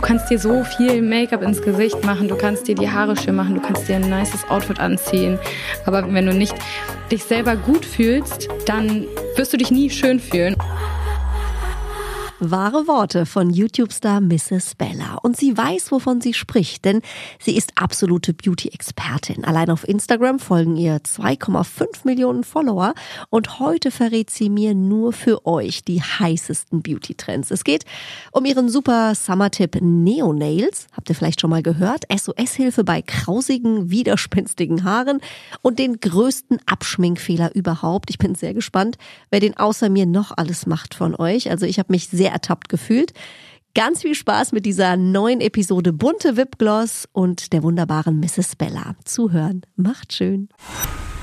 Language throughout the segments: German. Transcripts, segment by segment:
Du kannst dir so viel Make-up ins Gesicht machen, du kannst dir die Haare schön machen, du kannst dir ein nices Outfit anziehen. Aber wenn du nicht dich selber gut fühlst, dann wirst du dich nie schön fühlen. Wahre Worte von YouTube-Star Mrs. Bella. Und sie weiß, wovon sie spricht, denn sie ist absolute Beauty-Expertin. Allein auf Instagram folgen ihr 2,5 Millionen Follower und heute verrät sie mir nur für euch die heißesten Beauty-Trends. Es geht um ihren super Summer-Tipp Neo Nails. Habt ihr vielleicht schon mal gehört? SOS-Hilfe bei krausigen, widerspenstigen Haaren und den größten Abschminkfehler überhaupt. Ich bin sehr gespannt, wer den außer mir noch alles macht von euch. Also ich habe mich sehr ertappt gefühlt. Ganz viel Spaß mit dieser neuen Episode Bunte Wipgloss und der wunderbaren Mrs. Bella. Zuhören macht schön.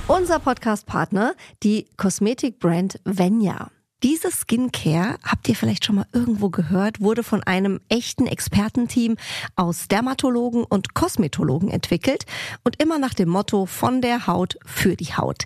Unser Podcast-Partner, die Kosmetikbrand Venya. Diese Skincare, habt ihr vielleicht schon mal irgendwo gehört, wurde von einem echten Expertenteam aus Dermatologen und Kosmetologen entwickelt und immer nach dem Motto von der Haut für die Haut.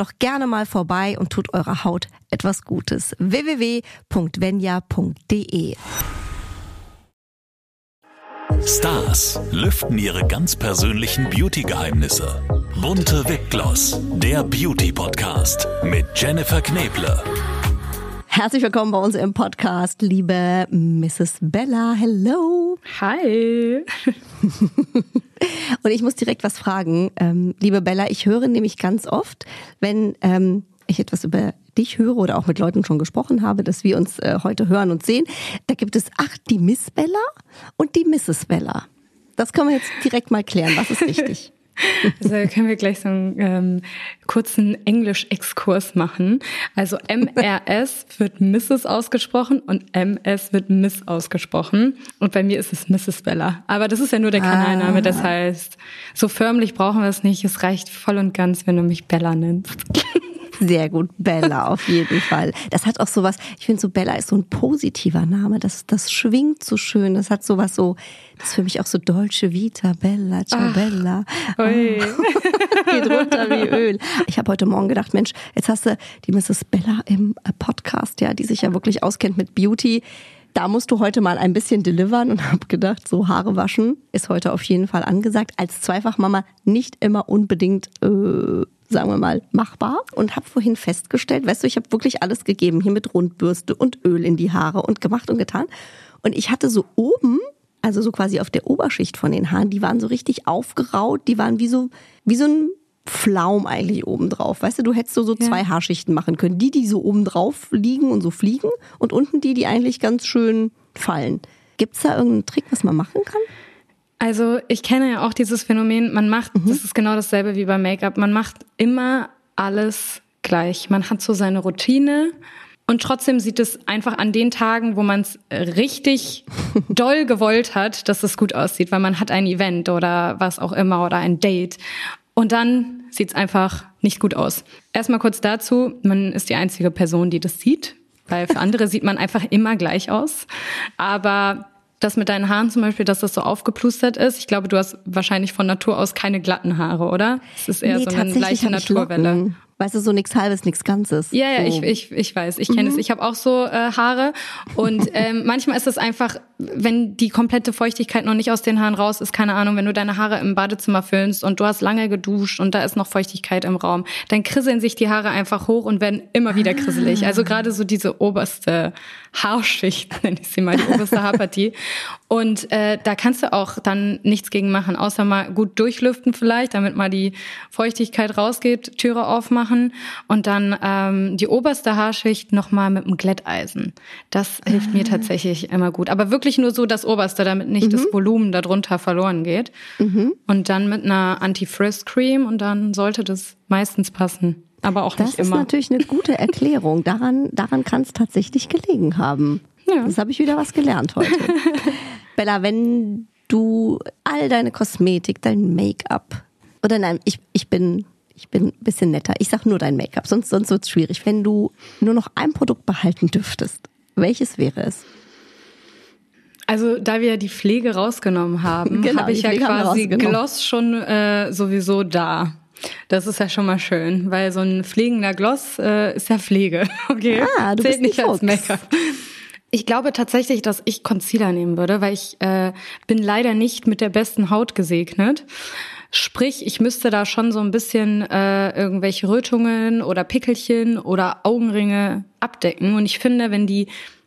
doch gerne mal vorbei und tut eurer Haut etwas Gutes. www.venya.de Stars lüften ihre ganz persönlichen Beauty-Geheimnisse. Bunte Wipgloss, der Beauty-Podcast mit Jennifer Kneble. Herzlich willkommen bei uns im Podcast, liebe Mrs. Bella. Hello. Hi. Und ich muss direkt was fragen, ähm, liebe Bella. Ich höre nämlich ganz oft, wenn ähm, ich etwas über dich höre oder auch mit Leuten schon gesprochen habe, dass wir uns äh, heute hören und sehen, da gibt es ach die Miss Bella und die Mrs. Bella. Das können wir jetzt direkt mal klären. Was ist richtig? Also können wir gleich so einen ähm, kurzen Englisch-Exkurs machen. Also MRS wird Mrs. ausgesprochen und MS wird Miss ausgesprochen. Und bei mir ist es Mrs. Bella. Aber das ist ja nur der Kanalname. Ah. Das heißt, so förmlich brauchen wir es nicht. Es reicht voll und ganz, wenn du mich Bella nennst. Sehr gut, Bella auf jeden Fall. Das hat auch sowas, ich finde so Bella ist so ein positiver Name, das, das schwingt so schön, das hat sowas so, das ist für mich auch so Dolce Vita, Bella, ciao Ach, Bella. Oh. Geht runter wie Öl. Ich habe heute Morgen gedacht, Mensch, jetzt hast du die Mrs. Bella im äh, Podcast, ja, die sich ja wirklich auskennt mit Beauty da musst du heute mal ein bisschen delivern und habe gedacht, so Haare waschen ist heute auf jeden Fall angesagt. Als Zweifachmama nicht immer unbedingt äh, sagen wir mal, machbar und habe vorhin festgestellt, weißt du, ich habe wirklich alles gegeben, hier mit Rundbürste und Öl in die Haare und gemacht und getan. Und ich hatte so oben, also so quasi auf der Oberschicht von den Haaren, die waren so richtig aufgeraut, die waren wie so, wie so ein Pflaum eigentlich oben drauf. Weißt du, du hättest so, so zwei Haarschichten machen können. Die, die so oben drauf liegen und so fliegen und unten die, die eigentlich ganz schön fallen. Gibt's da irgendeinen Trick, was man machen kann? Also ich kenne ja auch dieses Phänomen, man macht, mhm. das ist genau dasselbe wie beim Make-up, man macht immer alles gleich. Man hat so seine Routine und trotzdem sieht es einfach an den Tagen, wo man es richtig doll gewollt hat, dass es gut aussieht, weil man hat ein Event oder was auch immer oder ein Date. Und dann sieht es einfach nicht gut aus. Erstmal kurz dazu, man ist die einzige Person, die das sieht, weil für andere sieht man einfach immer gleich aus. Aber das mit deinen Haaren zum Beispiel, dass das so aufgeplustert ist. Ich glaube, du hast wahrscheinlich von Natur aus keine glatten Haare, oder? Es ist eher nee, so eine leichte Naturwelle. Weißt du, so nichts Halbes, nichts Ganzes. Ja, ja, so. ich, ich, ich weiß, ich kenne es. Mhm. Ich habe auch so äh, Haare und ähm, manchmal ist es einfach, wenn die komplette Feuchtigkeit noch nicht aus den Haaren raus ist, keine Ahnung, wenn du deine Haare im Badezimmer föhnst und du hast lange geduscht und da ist noch Feuchtigkeit im Raum, dann krisseln sich die Haare einfach hoch und werden immer wieder krisselig. Also gerade so diese oberste Haarschicht, nenne ich sie mal, die oberste Haarpartie. Und äh, da kannst du auch dann nichts gegen machen, außer mal gut durchlüften vielleicht, damit mal die Feuchtigkeit rausgeht, Türe aufmachen und dann ähm, die oberste Haarschicht nochmal mit einem Glätteisen. Das hilft mir ah. tatsächlich immer gut. Aber wirklich nur so das oberste, damit nicht mhm. das Volumen darunter verloren geht. Mhm. Und dann mit einer Anti-Frizz-Cream und dann sollte das meistens passen aber auch das nicht immer. Das ist natürlich eine gute Erklärung. Daran, daran kann es tatsächlich gelegen haben. Ja. Das habe ich wieder was gelernt heute. Bella, wenn du all deine Kosmetik, dein Make-up oder nein, ich, ich bin ich bin ein bisschen netter. Ich sag nur dein Make-up, sonst, sonst wird es schwierig. Wenn du nur noch ein Produkt behalten dürftest, welches wäre es? Also da wir die Pflege rausgenommen haben, Genau, habe ich ja quasi. Gloss schon äh, sowieso da. Das ist ja schon mal schön, weil so ein pflegender Gloss äh, ist ja Pflege. Okay, Ah, du zählt bist nicht ein als Fuchs. Make-up. Ich glaube tatsächlich, dass ich Concealer nehmen würde, weil ich äh, bin leider nicht mit der besten Haut gesegnet. Sprich, ich müsste da schon so ein bisschen äh, irgendwelche Rötungen oder Pickelchen oder Augenringe abdecken. Und ich finde, wenn die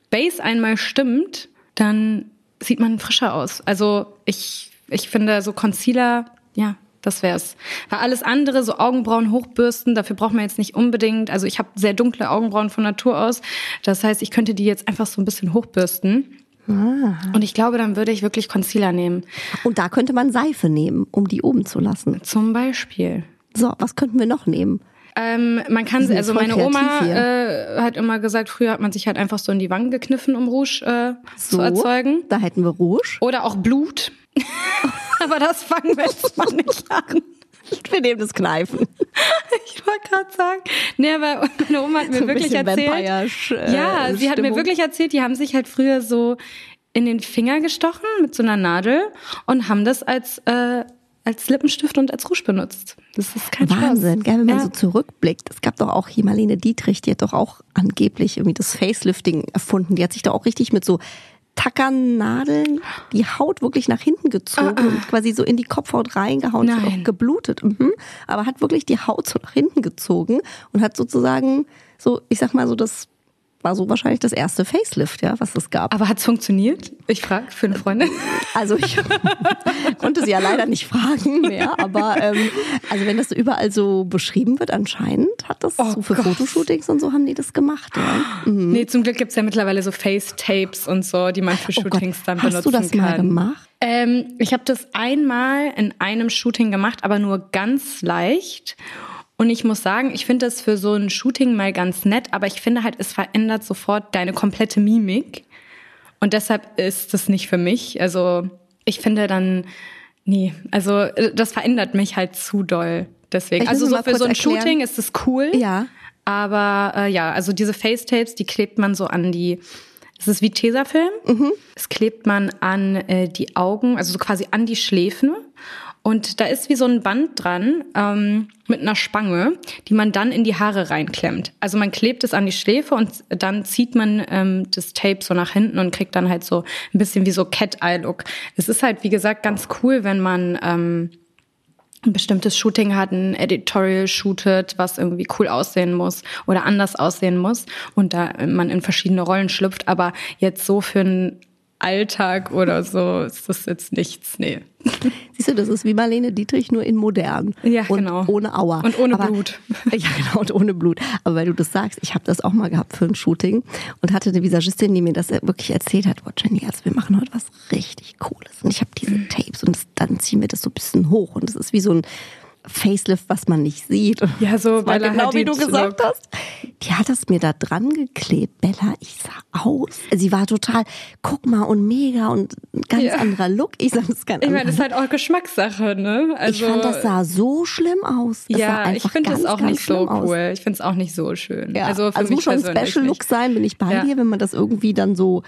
Base einmal stimmt, dann sieht man frischer aus. Also ich, ich finde so Concealer, ja, das wär's. Weil alles andere, so Augenbrauen hochbürsten, dafür braucht man jetzt nicht unbedingt. Also ich habe sehr dunkle Augenbrauen von Natur aus. Das heißt, ich könnte die jetzt einfach so ein bisschen hochbürsten. Und ich glaube, dann würde ich wirklich Concealer nehmen. Und da könnte man Seife nehmen, um die oben zu lassen. Zum Beispiel. So, was könnten wir noch nehmen? Ähm, man kann, also meine Oma äh, hat immer gesagt, früher hat man sich halt einfach so in die Wangen gekniffen, um Rouge äh, So, zu erzeugen. Da hätten wir Rouge. Oder auch Blut. Aber das fangen wir jetzt mal nicht an. Wir nehmen das Kneifen. Ich wollte gerade sagen. Nee, aber meine Oma hat mir So wirklich erzählt. Äh, ja, sie hat mir Stimmung. wirklich erzählt, die haben sich halt früher so in den Finger gestochen mit so einer Nadel und haben das als, äh, als Lippenstift und als Rouge benutzt. Das ist kein Wahnsinn, Spaß. gell, wenn man ja. so zurückblickt. Es gab doch auch hier Marlene Dietrich, die hat doch auch angeblich irgendwie das Facelifting erfunden. Die hat sich da auch richtig mit so Tackernadeln die Haut wirklich nach hinten gezogen und quasi so in die Kopfhaut reingehauen, Die hat Ah, Nein. auch geblutet, mhm. aber hat wirklich die Haut so nach hinten gezogen und hat sozusagen so, ich sag mal so, das war so wahrscheinlich das erste Facelift, ja, was es gab. Aber hat's funktioniert? Ich frage für eine Freundin. Also ich konnte sie ja leider nicht fragen mehr, aber ähm, also wenn das überall so beschrieben wird, anscheinend hat das Oh so für Gott. Fotoshootings und so haben die das gemacht. Ja. Mhm. Nee, zum Glück gibt's ja mittlerweile so Face-Tapes und so, die man für Oh Shootings dann hast benutzen du das kann. mal gemacht? Ähm, ich habe das einmal in einem Shooting gemacht, aber nur ganz leicht. Und ich muss sagen, ich finde das für so ein Shooting mal ganz nett, aber ich finde halt, es verändert sofort deine komplette Mimik. Und deshalb ist das nicht für mich. Also ich finde dann, nee, also äh, das verändert mich halt zu doll. Deswegen. Ich Also so für so ein erklären. Shooting ist es cool. Ja. Aber äh, ja, also diese Facetapes, die klebt man so an die. Es ist wie Tesafilm. Es klebt man an äh, die Augen, also so quasi an die Schläfen. Und da ist wie so ein Band dran ähm, mit einer Spange, die man dann in die Haare reinklemmt. Also man klebt es an die Schläfe und dann zieht man ähm, das Tape so nach hinten und kriegt dann halt so ein bisschen wie so Cat-Eye-Look. Es ist halt, wie gesagt, ganz cool, wenn man ähm, ein bestimmtes Shooting hat, ein Editorial shootet, was irgendwie cool aussehen muss oder anders aussehen muss und da man in verschiedene Rollen schlüpft, aber jetzt so für einen Alltag oder so ist das jetzt nichts, nee. Siehst du, das ist wie Marlene Dietrich, nur in modern. Ja, und genau. Ohne Aua. Und ohne Aber- Blut. Ja, genau, und ohne Blut. Aber weil du das sagst, ich habe das auch mal gehabt für ein Shooting und hatte eine Visagistin, die mir das wirklich erzählt hat, oh Jenny, also wir machen heute was richtig Cooles. Und ich habe diese Mhm. Tapes und dann ziehen wir das so ein bisschen hoch. Und das ist wie so ein Facelift, was man nicht sieht. Ja, so Bella genau wie du Hadid gesagt Look. hast. Die hat das mir da dran geklebt. Bella, ich sah aus. Sie war total, guck mal und mega und ein ganz Ja. anderer Look. Ich sag, das ist kein Ich meine, das ist halt auch Geschmackssache, ne? Also, ich fand, das sah so schlimm aus. Das ja, ich finde das ganz, auch ganz nicht so schlimm aus. cool. Ich finde es auch nicht so schön. Ja, Also also, für es mich muss schon ein Special Look sein, bin ich bei Ja. dir, wenn man das irgendwie dann so,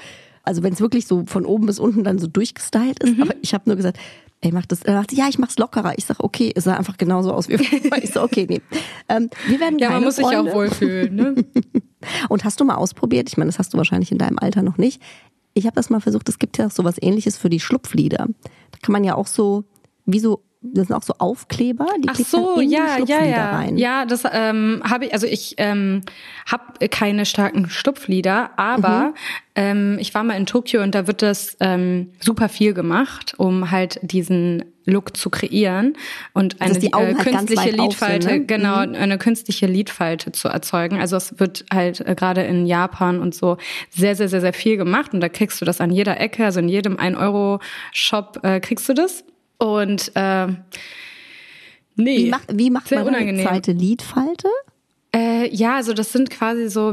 also wenn es wirklich so von oben bis unten dann so durchgestylt Mhm. ist. Aber ich habe nur gesagt, ey, mach das. Er sagte, ja, ich mach's lockerer. Ich sag, okay, es sah einfach genauso aus wie vorher. Ich so, okay, nee. Ähm, wir werden Ja, man muss sich Freunde. auch wohlfühlen, ne? Und hast du mal ausprobiert? Ich meine, das hast du wahrscheinlich in deinem Alter noch nicht. Ich habe das mal versucht. Es gibt ja auch sowas Ähnliches für die Schlupflieder. Da kann man ja auch so, wie so, das sind auch so Aufkleber, die Ach so, ja, die ja, ja. rein. Ja, das ähm, habe ich, also ich ähm, habe keine starken Stupflieder, aber Mhm. ähm, ich war mal in Tokio und da wird das ähm, super viel gemacht, um halt diesen Look zu kreieren und eine äh, halt künstliche sind, Lidfalte, ne? genau, eine künstliche Lidfalte zu erzeugen. Also es wird halt äh, gerade in Japan und so sehr, sehr, sehr, sehr viel gemacht und da kriegst du das an jeder Ecke, also in jedem 1-Euro-Shop äh, kriegst du das. Und äh, nee, Wie, macht, wie macht sehr man eine unangenehm. zweite Lidfalte? Äh, ja, also das sind quasi so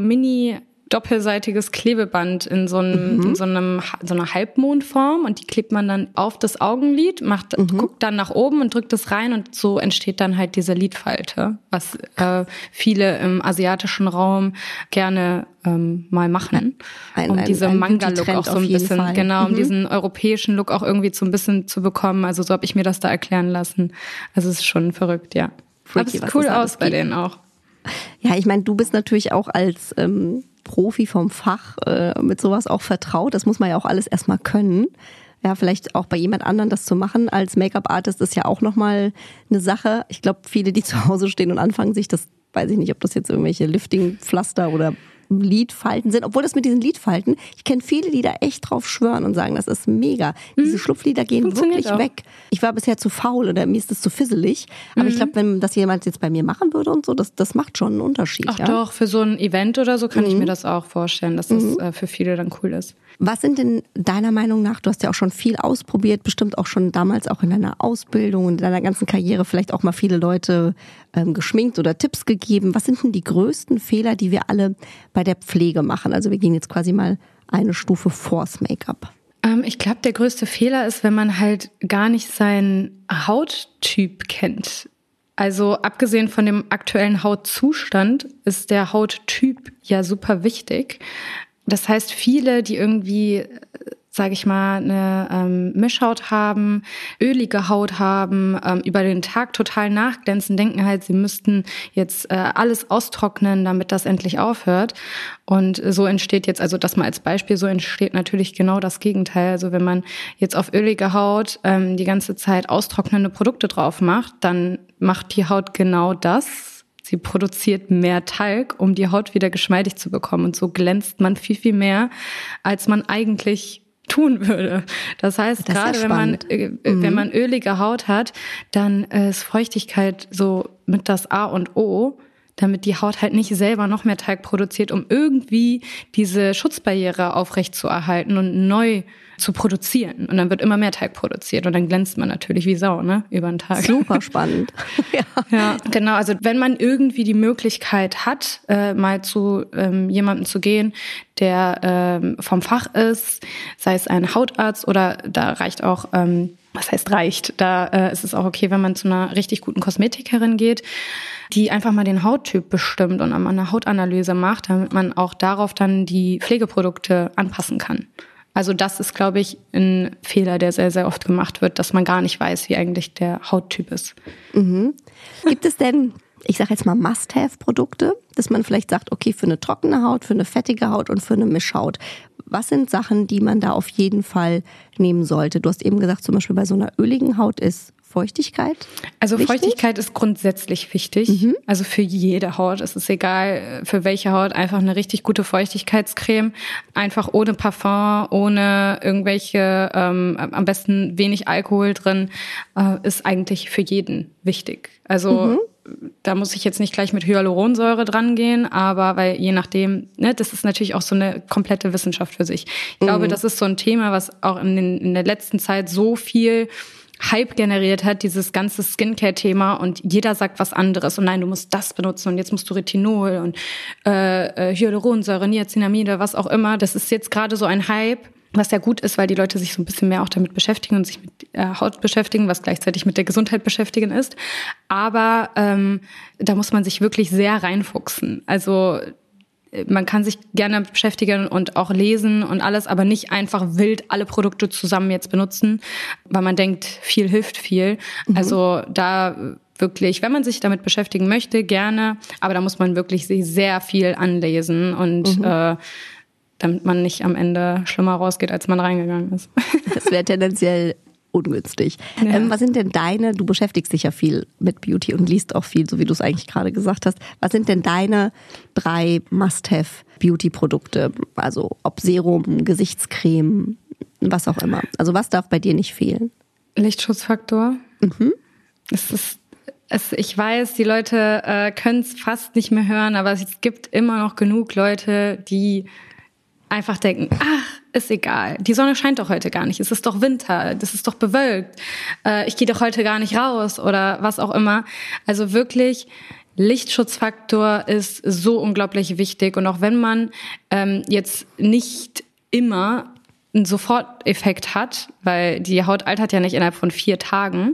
doppelseitiges Klebeband in so einem, mhm. in so einem, so einer Halbmondform und die klebt man dann auf das Augenlid, macht, mhm. guckt dann nach oben und drückt es rein und so entsteht dann halt diese Lidfalte, was äh, viele im asiatischen Raum gerne ähm, mal machen, ein, um ein, diese Manga-Look auch so ein bisschen, Fall. genau, um mhm. diesen europäischen Look auch irgendwie so ein bisschen zu bekommen. Also so habe ich mir das da erklären lassen. Also es ist schon verrückt, ja. Freaky, Aber es sieht cool aus bei denen auch. Ja, ich meine, du bist natürlich auch als ähm, Profi vom Fach äh, mit sowas auch vertraut. Das muss man ja auch alles erstmal können. Ja, vielleicht auch bei jemand anderen das zu machen als Make-up-Artist ist ja auch nochmal eine Sache. Ich glaube, viele, die zu Hause stehen und anfangen, sich das, weiß ich nicht, ob das jetzt irgendwelche Lifting-Pflaster oder Lidfalten sind, obwohl das mit diesen Lidfalten, ich kenne viele, die da echt drauf schwören und sagen, das ist mega. Mhm. Diese Schlupflider gehen wirklich auch. weg. Ich war bisher zu faul oder mir ist das zu fisselig. Aber mhm. ich glaube, wenn das jemand jetzt bei mir machen würde und so, das, das macht schon einen Unterschied. Ach ja? doch, für so ein Event oder so kann ich mir das auch vorstellen, dass das äh, für viele dann cool ist. Was sind denn deiner Meinung nach, du hast ja auch schon viel ausprobiert, bestimmt auch schon damals auch in deiner Ausbildung und in deiner ganzen Karriere vielleicht auch mal viele Leute ähm, geschminkt oder Tipps gegeben. Was sind denn die größten Fehler, die wir alle bei der Pflege machen? Also wir gehen jetzt quasi mal eine Stufe vors Make-up. Ähm, ich glaube, der größte Fehler ist, wenn man halt gar nicht seinen Hauttyp kennt. Also abgesehen von dem aktuellen Hautzustand ist der Hauttyp ja super wichtig. Das heißt, viele, die irgendwie sage ich mal, eine ähm, Mischhaut haben, ölige Haut haben, ähm, über den Tag total nachglänzen, denken halt, sie müssten jetzt äh, alles austrocknen, damit das endlich aufhört. Und so entsteht jetzt, also das mal als Beispiel, so entsteht natürlich genau das Gegenteil. Also wenn man jetzt auf ölige Haut ähm, die ganze Zeit austrocknende Produkte drauf macht, dann macht die Haut genau das, Sie produziert mehr Talg, um die Haut wieder geschmeidig zu bekommen. Und so glänzt man viel, viel mehr, als man eigentlich tun würde. Das heißt, das gerade wenn man, äh, mhm. wenn man ölige Haut hat, dann ist Feuchtigkeit so mit das A und O damit die Haut halt nicht selber noch mehr Talg produziert, um irgendwie diese Schutzbarriere aufrechtzuerhalten und neu zu produzieren. Und dann wird immer mehr Teig produziert und dann glänzt man natürlich wie Sau, ne, über den Tag. Super spannend. ja. ja, genau. Also wenn man irgendwie die Möglichkeit hat, äh, mal zu ähm, jemandem zu gehen, der ähm, vom Fach ist, sei es ein Hautarzt oder da reicht auch ähm, was heißt reicht? Da äh, ist es auch okay, wenn man zu einer richtig guten Kosmetikerin geht, die einfach mal den Hauttyp bestimmt und eine Hautanalyse macht, damit man auch darauf dann die Pflegeprodukte anpassen kann. Also das ist, glaube ich, ein Fehler, der sehr, sehr oft gemacht wird, dass man gar nicht weiß, wie eigentlich der Hauttyp ist. Mhm. Gibt es denn, ich sage jetzt mal, Must-Have-Produkte, dass man vielleicht sagt, okay, für eine trockene Haut, für eine fettige Haut und für eine Mischhaut. Was sind Sachen, die man da auf jeden Fall nehmen sollte? Du hast eben gesagt, zum Beispiel bei so einer öligen Haut ist Feuchtigkeit? Also wichtig? Feuchtigkeit ist grundsätzlich wichtig. Mhm. Also für jede Haut. Es ist egal, für welche Haut. Einfach eine richtig gute Feuchtigkeitscreme. Einfach ohne Parfum, ohne irgendwelche, ähm, am besten wenig Alkohol drin, äh, ist eigentlich für jeden wichtig. Also mhm da muss ich jetzt nicht gleich mit Hyaluronsäure dran gehen, aber weil je nachdem, ne, das ist natürlich auch so eine komplette Wissenschaft für sich. Ich mhm. glaube, das ist so ein Thema, was auch in, den, in der letzten Zeit so viel Hype generiert hat, dieses ganze Skincare-Thema und jeder sagt was anderes und nein, du musst das benutzen und jetzt musst du Retinol und äh, äh, Hyaluronsäure, Niacinamide, was auch immer. Das ist jetzt gerade so ein Hype, was ja gut ist, weil die Leute sich so ein bisschen mehr auch damit beschäftigen und sich mit äh, Haut beschäftigen, was gleichzeitig mit der Gesundheit beschäftigen ist. Aber ähm, da muss man sich wirklich sehr reinfuchsen. Also man kann sich gerne beschäftigen und auch lesen und alles, aber nicht einfach wild alle Produkte zusammen jetzt benutzen, weil man denkt, viel hilft viel. Mhm. Also da wirklich, wenn man sich damit beschäftigen möchte, gerne, aber da muss man wirklich sich sehr viel anlesen und mhm. äh, damit man nicht am Ende schlimmer rausgeht, als man reingegangen ist. Das wäre tendenziell ungünstig. Ja. Ähm, was sind denn deine, du beschäftigst dich ja viel mit Beauty und liest auch viel, so wie du es eigentlich gerade gesagt hast. Was sind denn deine drei Must-Have-Beauty-Produkte? Also ob Serum, Gesichtscreme, was auch immer. Also was darf bei dir nicht fehlen? Lichtschutzfaktor. Mhm. Es ist es, ich weiß, die Leute äh, können es fast nicht mehr hören, aber es gibt immer noch genug Leute, die einfach denken, ach, ist egal. Die Sonne scheint doch heute gar nicht. Es ist doch Winter. Das ist doch bewölkt. Äh, ich gehe doch heute gar nicht raus oder was auch immer. Also wirklich Lichtschutzfaktor ist so unglaublich wichtig und auch wenn man ähm, jetzt nicht immer einen Soforteffekt hat, weil die Haut altert ja nicht innerhalb von vier Tagen,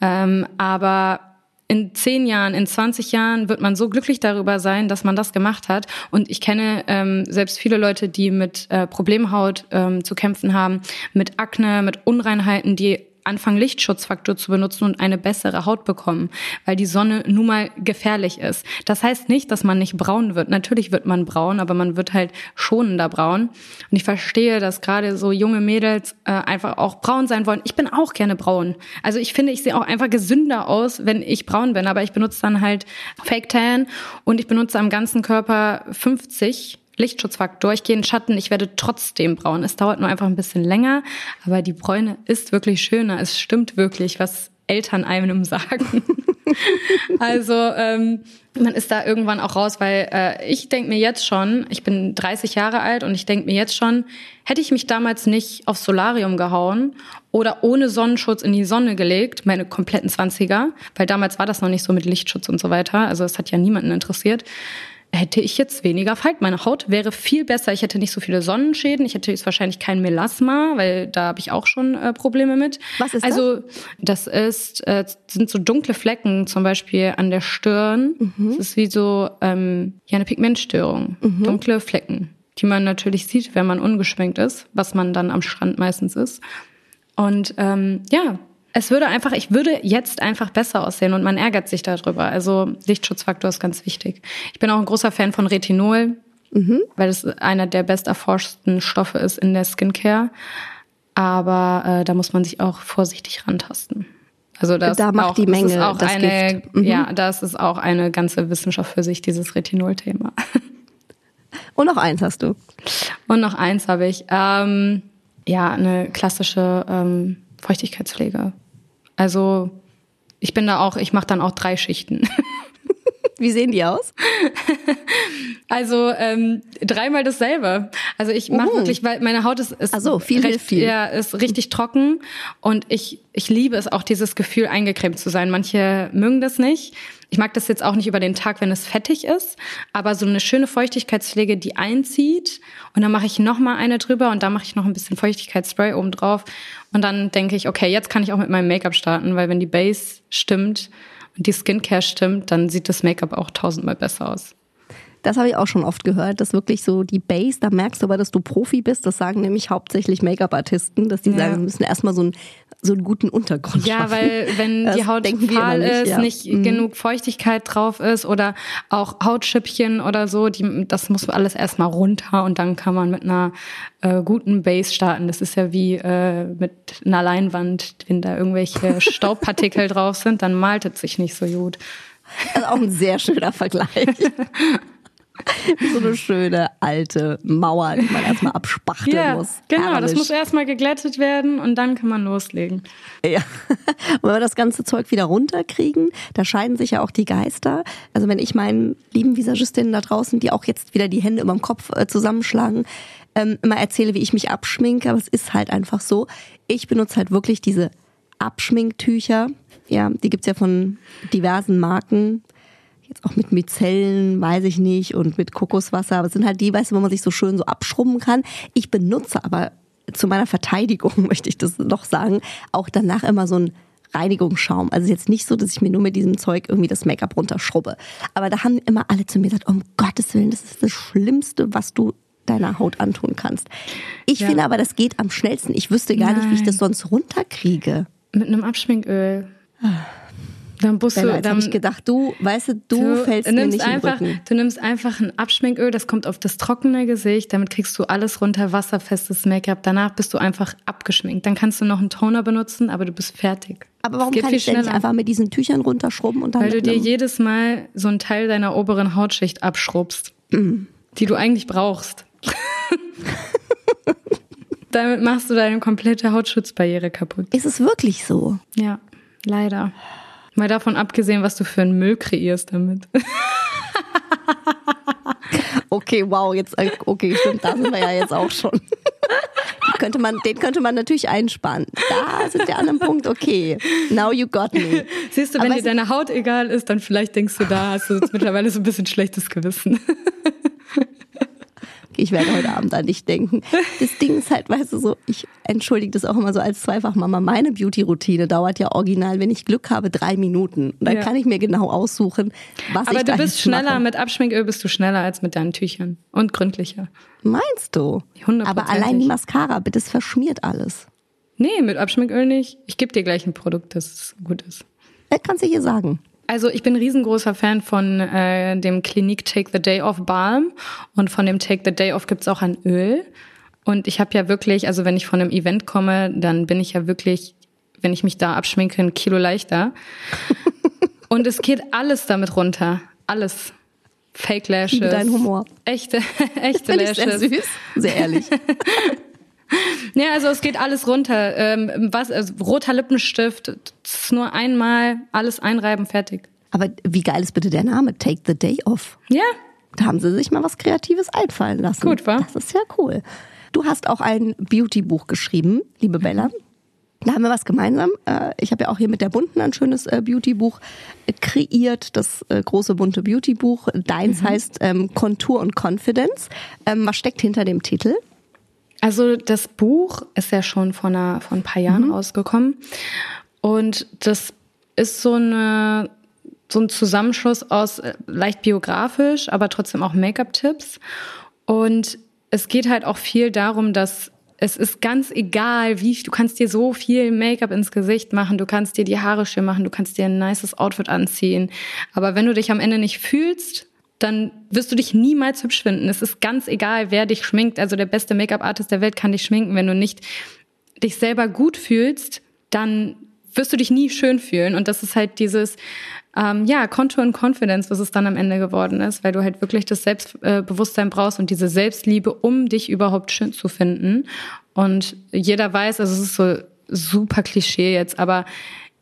ähm, aber in zehn Jahren, in 20 Jahren wird man so glücklich darüber sein, dass man das gemacht hat. Und ich kenne ähm, selbst viele Leute, die mit äh, Problemhaut ähm, zu kämpfen haben, mit Akne, mit Unreinheiten, die anfangen, Lichtschutzfaktor zu benutzen und eine bessere Haut bekommen, weil die Sonne nun mal gefährlich ist. Das heißt nicht, dass man nicht braun wird. Natürlich wird man braun, aber man wird halt schonender braun. Und ich verstehe, dass gerade so junge Mädels äh, einfach auch braun sein wollen. Ich bin auch gerne braun. Also ich finde, ich sehe auch einfach gesünder aus, wenn ich braun bin, aber ich benutze dann halt Fake Tan und ich benutze am ganzen Körper 50 Lichtschutzfaktor. Ich gehe in den Schatten, ich werde trotzdem braun. Es dauert nur einfach ein bisschen länger, aber die Bräune ist wirklich schöner. Es stimmt wirklich, was Eltern einem sagen. also ähm, man ist da irgendwann auch raus, weil äh, ich denke mir jetzt schon, ich bin 30 Jahre alt und ich denke mir jetzt schon, hätte ich mich damals nicht aufs Solarium gehauen oder ohne Sonnenschutz in die Sonne gelegt, meine kompletten 20er, weil damals war das noch nicht so mit Lichtschutz und so weiter, also es hat ja niemanden interessiert, hätte ich jetzt weniger Falten. Meine Haut wäre viel besser. Ich hätte nicht so viele Sonnenschäden. Ich hätte jetzt wahrscheinlich kein Melasma, weil da habe ich auch schon äh, Probleme mit. Was ist also, das? Also das ist, äh, sind so dunkle Flecken, zum Beispiel an der Stirn. Mhm. Das ist wie so ähm, ja eine Pigmentstörung. Mhm. Dunkle Flecken, die man natürlich sieht, wenn man ungeschminkt ist, was man dann am Strand meistens ist. Und ähm, ja, es würde einfach, ich würde jetzt einfach besser aussehen und man ärgert sich darüber. Also Lichtschutzfaktor ist ganz wichtig. Ich bin auch ein großer Fan von Retinol, mhm. weil es einer der besterforschten Stoffe ist in der Skincare. Aber äh, da muss man sich auch vorsichtig rantasten. Also das da macht auch, die Menge das ist auch das eine. Mhm. ja, das ist auch eine ganze Wissenschaft für sich, dieses Retinol-Thema. Und noch eins hast du. Und noch eins habe ich. Ähm, ja, eine klassische ähm, Feuchtigkeitspflege. Also ich bin da auch, ich mache dann auch drei Schichten. Wie sehen die aus? Also ähm, dreimal dasselbe. Also ich mache uh. wirklich, weil meine Haut ist, ist so, viel recht, viel. Ja, ist richtig trocken und ich ich liebe es auch dieses Gefühl eingecremt zu sein. Manche mögen das nicht. Ich mag das jetzt auch nicht über den Tag, wenn es fettig ist, aber so eine schöne Feuchtigkeitspflege, die einzieht und dann mache ich noch mal eine drüber und da mache ich noch ein bisschen Feuchtigkeitsspray oben drauf und dann denke ich, okay, jetzt kann ich auch mit meinem Make-up starten, weil wenn die Base stimmt und die Skincare stimmt, dann sieht das Make-up auch tausendmal besser aus. Das habe ich auch schon oft gehört, dass wirklich so die Base, da merkst du aber, dass du Profi bist. Das sagen nämlich hauptsächlich Make-up-Artisten, dass die ja. sagen, wir müssen erstmal so, ein, so einen guten Untergrund ja, schaffen. Ja, weil wenn das die Haut fahl nicht, ist, ja. nicht mhm. genug Feuchtigkeit drauf ist oder auch Hautschüppchen oder so, die, das muss alles erstmal runter und dann kann man mit einer äh, guten Base starten. Das ist ja wie äh, mit einer Leinwand, wenn da irgendwelche Staubpartikel drauf sind, dann malt es sich nicht so gut. Also auch ein sehr schöner Vergleich. so eine schöne alte Mauer, die man erstmal abspachteln ja, muss. Genau, Herrlich. das muss erstmal geglättet werden und dann kann man loslegen. Ja. Und wenn wir das ganze Zeug wieder runterkriegen, da scheiden sich ja auch die Geister. Also wenn ich meinen lieben Visagistinnen da draußen, die auch jetzt wieder die Hände über dem Kopf äh, zusammenschlagen, ähm, immer erzähle, wie ich mich abschminke, aber es ist halt einfach so. Ich benutze halt wirklich diese Abschminktücher. Ja, die gibt's ja von diversen Marken jetzt auch mit Mizellen, weiß ich nicht, und mit Kokoswasser. Aber es sind halt die, weißt du, wo man sich so schön so abschrubben kann. Ich benutze aber zu meiner Verteidigung, möchte ich das noch sagen, auch danach immer so ein Reinigungsschaum. Also jetzt nicht so, dass ich mir nur mit diesem Zeug irgendwie das Make-up runterschrubbe. Aber da haben immer alle zu mir gesagt, um Gottes Willen, das ist das Schlimmste, was du deiner Haut antun kannst. Ich ja. finde aber, das geht am schnellsten. Ich wüsste gar Nein. nicht, wie ich das sonst runterkriege. Mit einem Abschminköl. Dann musst Bella, du, dann habe ich gedacht, du, weißt du, du, du fällst mir nicht einfach, in den Rücken. Du nimmst einfach ein Abschminköl, das kommt auf das trockene Gesicht, damit kriegst du alles runter, wasserfestes Make-up. Danach bist du einfach abgeschminkt. Dann kannst du noch einen Toner benutzen, aber du bist fertig. Aber warum kann ich denn nicht einfach mit diesen Tüchern runterschrubben und dann Weil du dir jedes Mal so einen Teil deiner oberen Hautschicht abschrubbst, mm. die du eigentlich brauchst. Damit machst du deine komplette Hautschutzbarriere kaputt. Ist es wirklich so? Ja, leider. Mal davon abgesehen, was du für einen Müll kreierst damit. okay, wow, jetzt, äh, okay, stimmt, da sind wir ja jetzt auch schon. könnte man, den könnte man natürlich einsparen. Da sind wir an einem Punkt, okay, now you got me. Siehst du, wenn Aber dir deine Haut egal ist, dann vielleicht denkst du, da hast du mittlerweile so ein bisschen schlechtes Gewissen. Ich werde heute Abend an dich denken. Das Ding ist halt, weißt du, so, ich entschuldige das auch immer so als Zweifachmama. Meine Beauty-Routine dauert ja original, wenn ich Glück habe, drei Minuten. Und dann ja. kann ich mir genau aussuchen, was Aber ich du bist schneller, mache. mit Abschminköl bist du schneller als mit deinen Tüchern. Und gründlicher. Meinst du? Aber allein die Mascara, bitte, das verschmiert alles. Nee, mit Abschminköl nicht. Ich gebe dir gleich ein Produkt, das gut ist. Das kannst du hier sagen. Also ich bin ein riesengroßer Fan von äh, dem Clinique Take the Day Off Balm und von dem Take the Day Off gibt's auch ein Öl. Und ich habe ja wirklich, also wenn ich von einem Event komme, dann bin ich ja wirklich, wenn ich mich da abschminke, ein Kilo leichter. und es geht alles damit runter. Alles. Fake Lashes. Dein Humor. Echte, echte Lashes. Sehr süß. Sehr ehrlich. Ja, also es geht alles runter. Ähm, was, also roter Lippenstift, nur einmal alles einreiben, fertig. Aber wie geil ist bitte der Name? Take the day off. Ja. Da haben sie sich mal was Kreatives einfallen lassen. Gut, wa? Das ist ja cool. Du hast auch ein Beauty-Buch geschrieben, liebe Bella. Da haben wir was gemeinsam. Äh, ich habe ja auch hier mit der Bunten ein schönes äh, Beauty-Buch äh, kreiert, das große bunte Beauty-Buch. Deins mhm. heißt ähm, Kontur und Confidence. Ähm, was steckt hinter dem Titel? Also das Buch ist ja schon vor, einer, vor ein paar Jahren mhm. rausgekommen. Und das ist so eine so ein Zusammenschluss aus äh, leicht biografisch, aber trotzdem auch Make-up-Tipps. Und es geht halt auch viel darum, dass es ist ganz egal, wie du kannst dir so viel Make-up ins Gesicht machen, du kannst dir die Haare schön machen, du kannst dir ein nices Outfit anziehen, aber wenn du dich am Ende nicht fühlst, dann wirst du dich niemals hübsch finden. Es ist ganz egal, wer dich schminkt. Also der beste Make-up-Artist der Welt kann dich schminken. Wenn du nicht dich selber gut fühlst, dann wirst du dich nie schön fühlen. Und das ist halt dieses, ähm, ja, Contour und Confidence, was es dann am Ende geworden ist, weil du halt wirklich das Selbstbewusstsein brauchst und diese Selbstliebe, um dich überhaupt schön zu finden. Und jeder weiß, also es ist so super Klischee jetzt, aber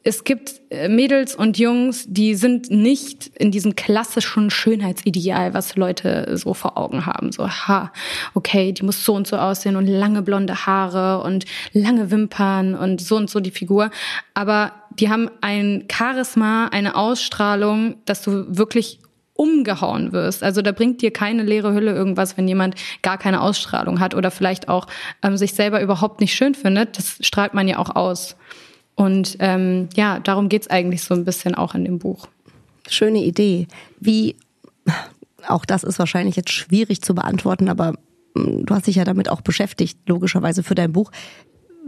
es gibt äh, Mädels und Jungs, die sind nicht in diesem klassischen Schönheitsideal, was Leute so vor Augen haben. So, ha, okay, die muss so und so aussehen und lange blonde Haare und lange Wimpern und so und so die Figur. Aber die haben ein Charisma, eine Ausstrahlung, dass du wirklich umgehauen wirst. Also da bringt dir keine leere Hülle irgendwas, wenn jemand gar keine Ausstrahlung hat oder vielleicht auch ähm, sich selber überhaupt nicht schön findet. Das strahlt man ja auch aus. Und ähm, ja, darum geht's eigentlich so ein bisschen auch in dem Buch. Schöne Idee. Wie, auch das ist wahrscheinlich jetzt schwierig zu beantworten, aber hm, du hast dich ja damit auch beschäftigt, logischerweise für dein Buch.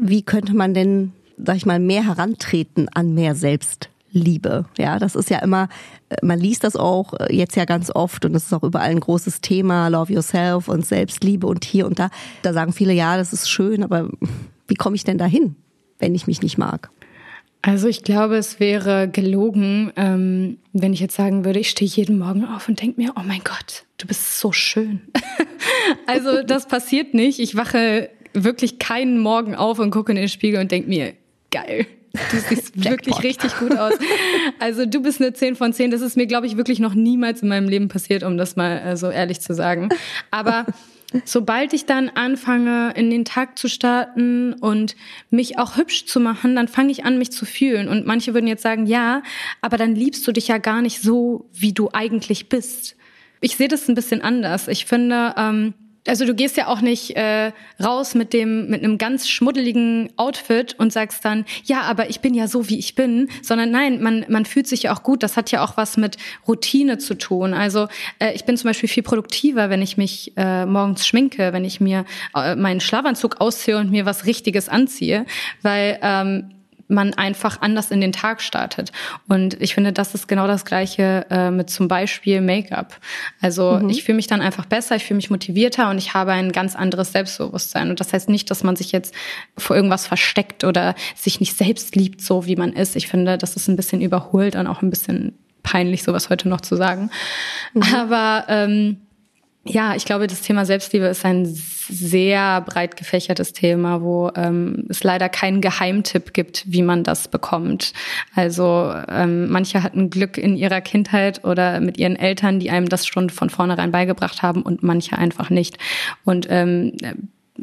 Wie könnte man denn, sag ich mal, mehr herantreten an mehr Selbstliebe? Ja, das ist ja immer, äh, man liest das auch äh, jetzt ja ganz oft und es ist auch überall ein großes Thema, Love Yourself und Selbstliebe und hier und da. Da sagen viele, ja, das ist schön, aber wie komme ich denn dahin, wenn ich mich nicht mag? Also ich glaube, es wäre gelogen, ähm, wenn ich jetzt sagen würde, ich stehe jeden Morgen auf und denke mir, oh mein Gott, du bist so schön. also das passiert nicht. Ich wache wirklich keinen Morgen auf und gucke in den Spiegel und denke mir, geil. Du siehst wirklich richtig gut aus. Also du bist eine 10 von 10. Das ist mir, glaube ich, wirklich noch niemals in meinem Leben passiert, um das mal äh, so ehrlich zu sagen. Aber sobald ich dann anfange, in den Tag zu starten und mich auch hübsch zu machen, dann fange ich an, mich zu fühlen. Und manche würden jetzt sagen, ja, aber dann liebst du dich ja gar nicht so, wie du eigentlich bist. Ich sehe das ein bisschen anders. Ich finde, ähm, also du gehst ja auch nicht äh, raus mit dem mit einem ganz schmuddeligen Outfit und sagst dann, ja, aber ich bin ja so wie ich bin, sondern nein, man man fühlt sich ja auch gut. Das hat ja auch was mit Routine zu tun. Also äh, ich bin zum Beispiel viel produktiver, wenn ich mich äh, morgens schminke, wenn ich mir äh, meinen Schlafanzug ausziehe und mir was Richtiges anziehe, weil ähm, man einfach anders in den Tag startet. Und ich finde, das ist genau das Gleiche äh, mit zum Beispiel Make-up. Also mhm. ich fühle mich dann einfach besser, ich fühle mich motivierter und ich habe ein ganz anderes Selbstbewusstsein. Und das heißt nicht, dass man sich jetzt vor irgendwas versteckt oder sich nicht selbst liebt, so wie man ist. Ich finde, das ist ein bisschen überholt und auch ein bisschen peinlich, sowas heute noch zu sagen. Mhm. Aber ähm, ja, ich glaube, das Thema Selbstliebe ist ein sehr breit gefächertes Thema, wo ähm, es leider keinen Geheimtipp gibt, wie man das bekommt. Also ähm, manche hatten Glück in ihrer Kindheit oder mit ihren Eltern, die einem das schon von vornherein beigebracht haben und manche einfach nicht. Und ähm,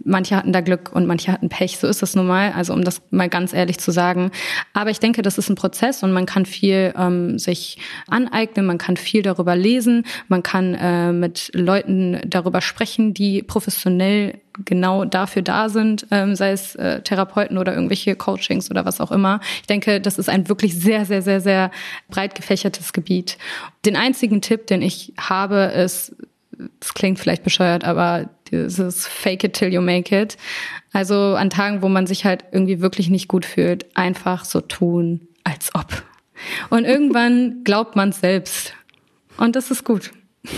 manche hatten da Glück und manche hatten Pech. So ist das nun mal. Also um das mal ganz ehrlich zu sagen. Aber ich denke, das ist ein Prozess und man kann viel ähm, sich aneignen, man kann viel darüber lesen, man kann äh, mit Leuten darüber sprechen, die professionell genau dafür da sind, ähm, sei es äh, Therapeuten oder irgendwelche Coachings oder was auch immer. Ich denke, das ist ein wirklich sehr, sehr, sehr, sehr breit gefächertes Gebiet. Den einzigen Tipp, den ich habe, ist, es klingt vielleicht bescheuert, aber dieses Fake it till you make it. Also an Tagen, wo man sich halt irgendwie wirklich nicht gut fühlt, einfach so tun, als ob. Und irgendwann glaubt man selbst. Und das ist gut.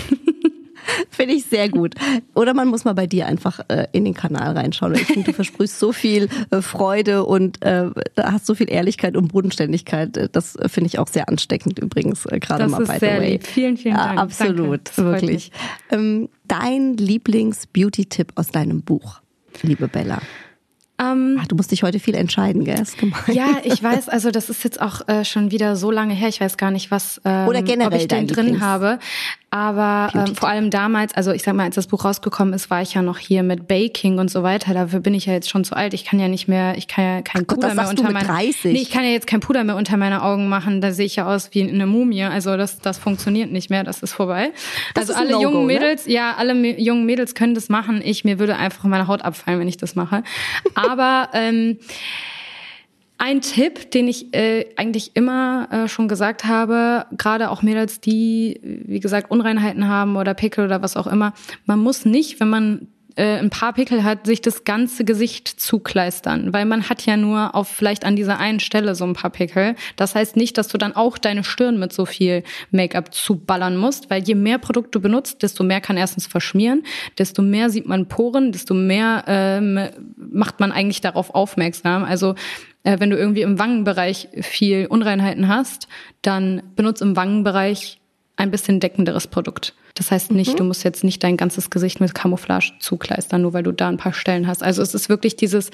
Finde ich sehr gut. Oder man muss mal bei dir einfach äh, in den Kanal reinschauen. Ich finde, du versprühst so viel äh, Freude und äh, hast so viel Ehrlichkeit und Bodenständigkeit. Äh, das äh, finde ich auch sehr ansteckend übrigens, äh, gerade mal by the way. Lieb. Vielen, vielen Dank. Ja, absolut, wirklich. Ähm, dein Lieblings-Beauty-Tipp aus deinem Buch, liebe Bella. Ähm, Ach, du musst dich heute viel entscheiden, gell? Ist. Ja, ich weiß, also das ist jetzt auch äh, schon wieder so lange her, ich weiß gar nicht, was ähm, Oder generell ob ich den drin habe. Aber ähm, vor allem damals, also ich sag mal, als das Buch rausgekommen ist, war ich ja noch hier mit Baking und so weiter. Dafür bin ich ja jetzt schon zu alt. Ich kann ja nicht mehr, ich kann ja kein Ach Puder Gott, mehr unter meiner. Nee, ich kann ja jetzt kein Puder mehr unter meine Augen machen. Da sehe ich ja aus wie eine Mumie. Also das, das funktioniert nicht mehr. Das ist vorbei. Das also ist alle jungen ne? Mädels, ne? ja, alle jungen Mädels können das machen. Ich mir würde einfach meine Haut abfallen, wenn ich das mache. Aber ähm, ein Tipp, den ich äh, eigentlich immer äh, schon gesagt habe, gerade auch Mädels, die, wie gesagt, Unreinheiten haben oder Pickel oder was auch immer, man muss nicht, wenn man äh, ein paar Pickel hat, sich das ganze Gesicht zukleistern, weil man hat ja nur auf vielleicht an dieser einen Stelle so ein paar Pickel. Das heißt nicht, dass du dann auch deine Stirn mit so viel Make-up zuballern musst, weil je mehr Produkt du benutzt, desto mehr kann erstens verschmieren, desto mehr sieht man Poren, desto mehr ähm, macht man eigentlich darauf aufmerksam. Also äh, wenn du irgendwie im Wangenbereich viel Unreinheiten hast, dann benutzt im Wangenbereich ein bisschen deckenderes Produkt. Das heißt nicht, mhm. du musst jetzt nicht dein ganzes Gesicht mit Camouflage zukleistern, nur weil du da ein paar Stellen hast. Also es ist wirklich dieses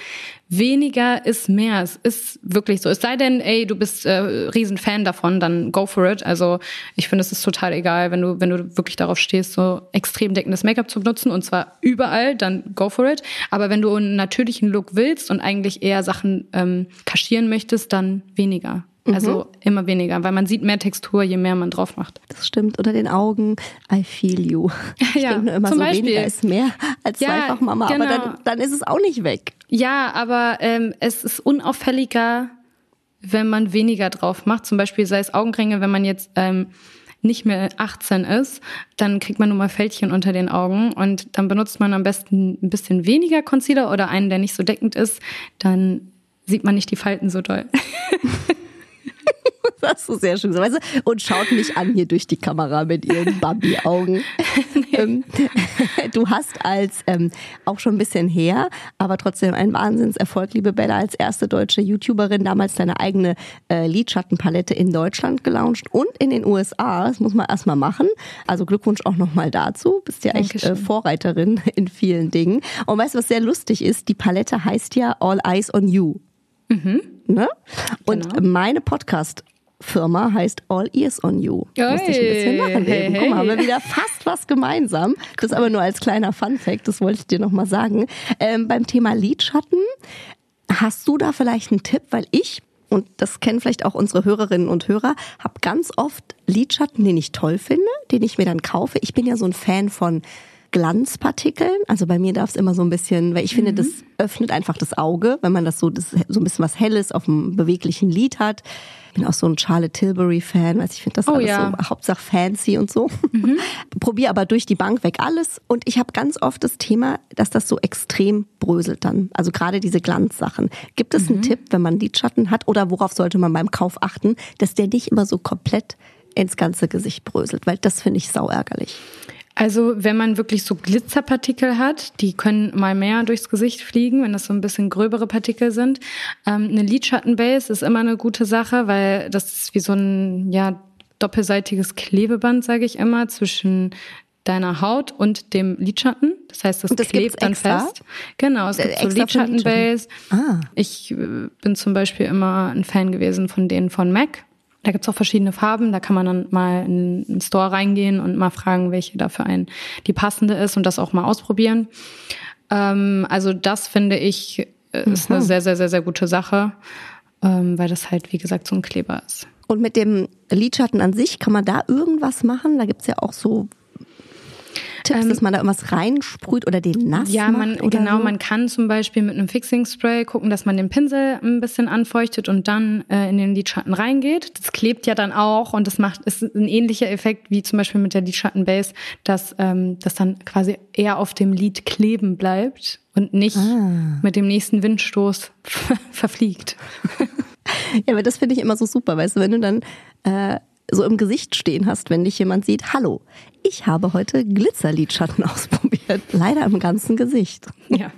weniger ist mehr. Es ist wirklich so. Es sei denn, ey, du bist äh, Riesenfan davon, dann go for it. Also ich finde, es ist total egal, wenn du, wenn du wirklich darauf stehst, so extrem deckendes Make-up zu benutzen und zwar überall, dann go for it. Aber wenn du einen natürlichen Look willst und eigentlich eher Sachen ähm, kaschieren möchtest, dann weniger. Also mhm. immer weniger, weil man sieht mehr Textur, je mehr man drauf macht. Das stimmt. Unter den Augen, I feel you. Ich ja, denke nur immer so, Beispiel. weniger ist mehr als ja, zweifach Mama, genau. aber dann, dann ist es auch nicht weg. Ja, aber ähm, es ist unauffälliger, wenn man weniger drauf macht. Zum Beispiel sei es Augenringe, wenn man jetzt ähm, nicht mehr 18 ist, dann kriegt man nur mal Fältchen unter den Augen und dann benutzt man am besten ein bisschen weniger Concealer oder einen, der nicht so deckend ist, dann sieht man nicht die Falten so doll. Das hast du sehr schön gesagt. Weißt du? Und schaut mich an hier durch die Kamera mit ihren Bambi-Augen. Ähm, du hast als ähm, auch schon ein bisschen her, aber trotzdem ein Wahnsinnserfolg, liebe Bella, als erste deutsche YouTuberin damals deine eigene äh, Lidschattenpalette in Deutschland gelauncht und in den USA. Das muss man erstmal machen. Also Glückwunsch auch nochmal dazu. Bist ja echt äh, Vorreiterin in vielen Dingen. Und weißt du, was sehr lustig ist? Die Palette heißt ja All Eyes on You. Mhm. Ne? Und genau. meine Podcast Firma heißt All Ears on You. Hey, Musste ich ein bisschen lachen hey. Guck mal, haben wir wieder fast was gemeinsam. Das aber nur als kleiner Fun-Fact, das wollte ich dir nochmal sagen. Ähm, beim Thema Lidschatten, hast du da vielleicht einen Tipp? Weil ich, und das kennen vielleicht auch unsere Hörerinnen und Hörer, habe ganz oft Lidschatten, den ich toll finde, den ich mir dann kaufe. Ich bin ja so ein Fan von Glanzpartikeln. Also bei mir darf es immer so ein bisschen, weil ich finde, mhm. das öffnet einfach das Auge, wenn man das so, das, so ein bisschen was Helles auf einem beweglichen Lid hat. Ich bin auch so ein Charlotte Tilbury-Fan, also ich finde das oh, alles ja. so Hauptsache fancy und so. Mhm. Probier aber durch die Bank weg alles. Und ich habe ganz oft das Thema, dass das so extrem bröselt dann. Also gerade diese Glanzsachen. Gibt es mhm. einen Tipp, wenn man Lidschatten hat oder worauf sollte man beim Kauf achten, dass der nicht immer so komplett ins ganze Gesicht bröselt? Weil das finde ich sau ärgerlich. Also wenn man wirklich so Glitzerpartikel hat, die können mal mehr durchs Gesicht fliegen, wenn das so ein bisschen gröbere Partikel sind. Ähm, eine Lidschattenbase ist immer eine gute Sache, weil das ist wie so ein ja doppelseitiges Klebeband, sage ich immer, zwischen deiner Haut und dem Lidschatten. Das heißt, das, das klebt dann extra? fest. Genau, es äh, gibt so Lidschattenbase. Ah. Ich äh, bin zum Beispiel immer ein Fan gewesen von denen von MAC. Da gibt's auch verschiedene Farben. Da kann man dann mal in den Store reingehen und mal fragen, welche da für einen die passende ist und das auch mal ausprobieren. Ähm, also das finde ich äh, ist mhm. eine sehr, sehr, sehr, sehr gute Sache, ähm, weil das halt, wie gesagt, so ein Kleber ist. Und mit dem Lidschatten an sich, kann man da irgendwas machen? Da gibt's ja auch so Tipps, ähm, dass man da irgendwas reinsprüht oder den nass ja, man, genau, so? man kann zum Beispiel mit einem Fixing Spray gucken, dass man den Pinsel ein bisschen anfeuchtet und dann äh, in den Lidschatten reingeht. Das klebt ja dann auch und das macht ist ein ähnlicher Effekt wie zum Beispiel mit der Lidschattenbase, dass ähm, das dann quasi eher auf dem Lid kleben bleibt und nicht ah. mit dem nächsten Windstoß verfliegt. Ja, aber das finde ich immer so super, weißt du, wenn du dann äh, so im Gesicht stehen hast, wenn dich jemand sieht, hallo, ich habe heute Glitzerlidschatten ausprobiert. Leider im ganzen Gesicht. Ja.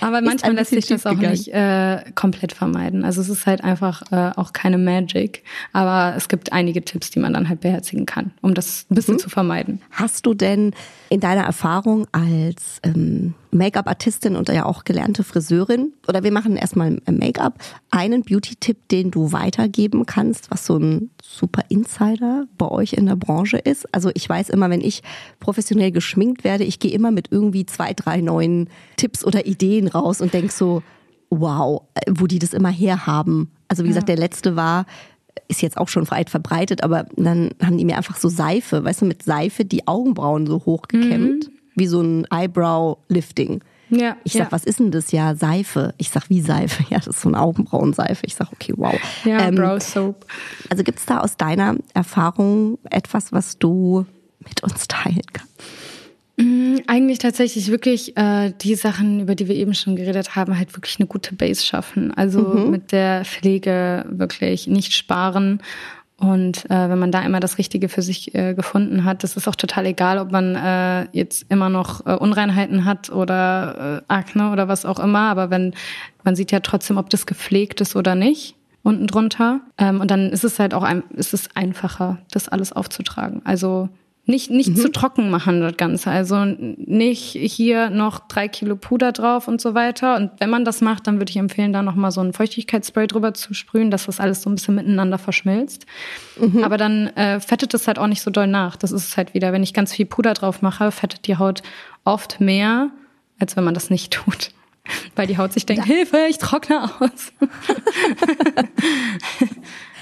Aber manchmal lässt sich das auch gegangen. nicht äh, komplett vermeiden. Also es ist halt einfach äh, auch keine Magic. Aber es gibt einige Tipps, die man dann halt beherzigen kann, um das ein bisschen mhm. zu vermeiden. Hast du denn in deiner Erfahrung als ähm, Make-up-Artistin und ja auch gelernte Friseurin, oder wir machen erstmal Make-up, einen Beauty-Tipp, den du weitergeben kannst, was so ein super Insider bei euch in der Branche ist? Also ich weiß immer, wenn ich professionell geschminkt werde, ich gehe immer mit irgendwie zwei, drei neuen Tipps oder Ideen raus und denk so, wow, wo die das immer herhaben. Also wie gesagt, der letzte war, ist jetzt auch schon weit verbreitet, aber dann haben die mir einfach so Seife, weißt du, mit Seife die Augenbrauen so hochgekämmt, mhm. wie so ein Eyebrow-Lifting. Ja, ich sag, ja. was ist denn das? Ja, Seife. Ich sag, wie Seife? Ja, das ist so eine Augenbrauenseife. Ich sag, okay, wow. Ja, ähm, Brow Soap. Also gibt's da aus deiner Erfahrung etwas, was du mit uns teilen kannst? Mm, eigentlich tatsächlich wirklich äh, die Sachen, über die wir eben schon geredet haben, halt wirklich eine gute Base schaffen. Also mhm. mit der Pflege wirklich nicht sparen. Und äh, wenn man da immer das Richtige für sich äh, gefunden hat, das ist auch total egal, ob man äh, jetzt immer noch äh, Unreinheiten hat oder äh, Akne oder was auch immer. Aber wenn man sieht ja trotzdem, ob das gepflegt ist oder nicht unten drunter. Ähm, und dann ist es halt auch ein, ist es einfacher, das alles aufzutragen. Also nicht, nicht mhm. zu trocken machen, das Ganze. Also nicht hier noch drei Kilo Puder drauf und so weiter. Und wenn man das macht, dann würde ich empfehlen, da nochmal so ein Feuchtigkeitsspray drüber zu sprühen, dass das alles so ein bisschen miteinander verschmilzt. Mhm. Aber dann äh, fettet es halt auch nicht so doll nach. Das ist es halt wieder. Wenn ich ganz viel Puder drauf mache, fettet die Haut oft mehr, als wenn man das nicht tut. Weil die Haut sich denkt, Hilfe, ich trockne aus.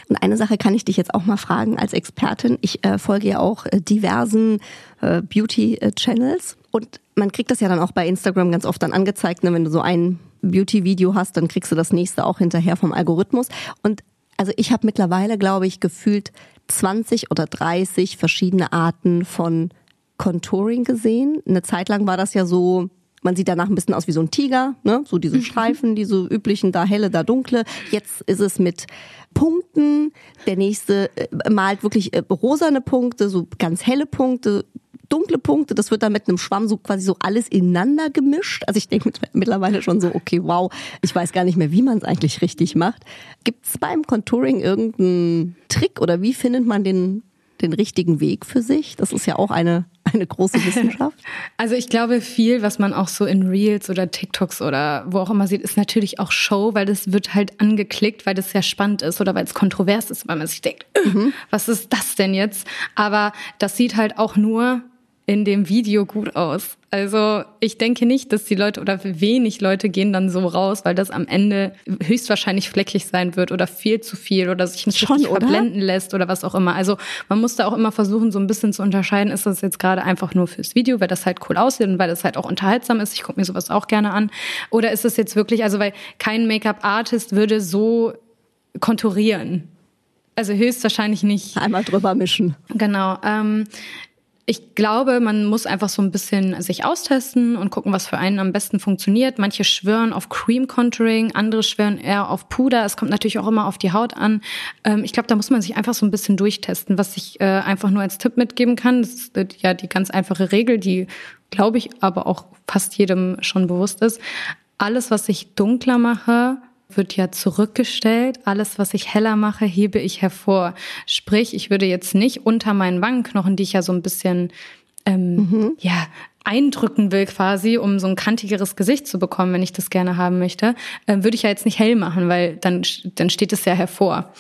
Und eine Sache kann ich dich jetzt auch mal fragen als Expertin. Ich äh, folge ja auch äh, diversen äh, Beauty-Channels und man kriegt das ja dann auch bei Instagram ganz oft dann angezeigt, ne? wenn du so ein Beauty-Video hast, dann kriegst du das nächste auch hinterher vom Algorithmus. Und also ich habe mittlerweile, glaube ich, gefühlt 20 oder 30 verschiedene Arten von Contouring gesehen. Eine Zeit lang war das ja so, man sieht danach ein bisschen aus wie so ein Tiger, ne? so diese mhm. Streifen, diese üblichen, da helle, da dunkle. Jetzt ist es mit Punkten. Der nächste äh, malt wirklich äh, rosane Punkte, so ganz helle Punkte, dunkle Punkte. Das wird dann mit einem Schwamm so quasi so alles ineinander gemischt. Also ich denke mittlerweile schon so, okay, wow, ich weiß gar nicht mehr, wie man es eigentlich richtig macht. Gibt es beim Contouring irgendeinen Trick oder wie findet man den den richtigen Weg für sich? Das ist ja auch eine, eine große Wissenschaft. Also ich glaube, viel, was man auch so in Reels oder TikToks oder wo auch immer sieht, ist natürlich auch Show, weil das wird halt angeklickt, weil das sehr spannend ist oder weil es kontrovers ist, weil man sich denkt, mhm. was ist das denn jetzt? Aber das sieht halt auch nur in dem Video gut aus. Also ich denke nicht, dass die Leute oder wenig Leute gehen dann so raus, weil das am Ende höchstwahrscheinlich fleckig sein wird oder viel zu viel oder sich nicht Schon, verblenden lässt oder was auch immer. Also man muss da auch immer versuchen, so ein bisschen zu unterscheiden, ist das jetzt gerade einfach nur fürs Video, weil das halt cool aussieht und weil das halt auch unterhaltsam ist. Ich gucke mir sowas auch gerne an. Oder ist es jetzt wirklich, also weil kein Make-up-Artist würde so konturieren. Also höchstwahrscheinlich nicht. Einmal drüber mischen. Genau. Ähm, ich glaube, man muss einfach so ein bisschen sich austesten und gucken, was für einen am besten funktioniert. Manche schwören auf Cream Contouring, andere schwören eher auf Puder. Es kommt natürlich auch immer auf die Haut an. Ähm, ich glaube, da muss man sich einfach so ein bisschen durchtesten. Was ich äh, einfach nur als Tipp mitgeben kann, das ist äh, ja die ganz einfache Regel, die glaube ich aber auch fast jedem schon bewusst ist. Alles, was ich dunkler mache, wird ja zurückgestellt. Alles, was ich heller mache, hebe ich hervor. Sprich, ich würde jetzt nicht unter meinen Wangenknochen, die ich ja so ein bisschen ähm, mhm. ja eindrücken will quasi, um so ein kantigeres Gesicht zu bekommen, wenn ich das gerne haben möchte, äh, würde ich ja jetzt nicht hell machen, weil dann, dann steht es ja hervor.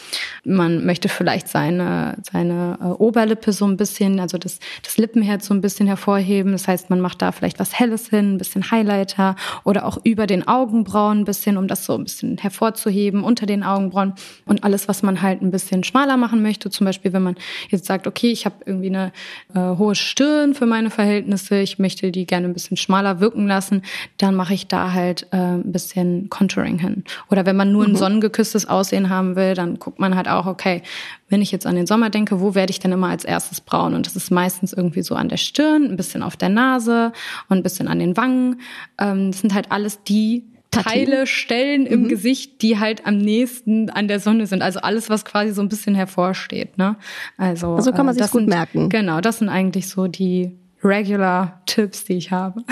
Man möchte vielleicht seine, seine äh, Oberlippe so ein bisschen, also das, das Lippenherz so ein bisschen hervorheben. Das heißt, man macht da vielleicht was Helles hin, ein bisschen Highlighter oder auch über den Augenbrauen ein bisschen, um das so ein bisschen hervorzuheben, unter den Augenbrauen. Und alles, was man halt ein bisschen schmaler machen möchte, zum Beispiel, wenn man jetzt sagt, okay, ich habe irgendwie eine äh, hohe Stirn für meine Verhältnisse, ich möchte möchte die gerne ein bisschen schmaler wirken lassen, dann mache ich da halt äh, ein bisschen Contouring hin. Oder wenn man nur ein mhm. sonnengeküsstes Aussehen haben will, dann guckt man halt auch, okay, wenn ich jetzt an den Sommer denke, wo werde ich denn immer als erstes braun? Und das ist meistens irgendwie so an der Stirn, ein bisschen auf der Nase und ein bisschen an den Wangen. Ähm, das sind halt alles die Teile, Stellen im mhm. Gesicht, die halt am nächsten an der Sonne sind. Also alles, was quasi so ein bisschen hervorsteht. Ne? Also, also kann man äh, sich gut sind, merken. Genau, das sind eigentlich so die regular Tipps, die ich habe.